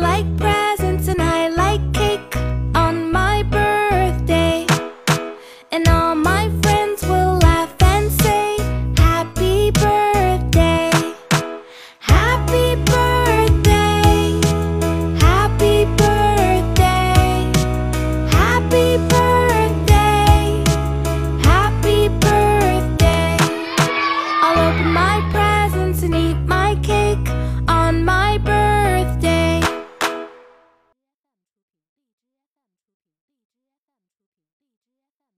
like presents and I like cake on my birthday. And all my friends will laugh and say, Happy birthday, happy birthday, happy birthday, happy birthday.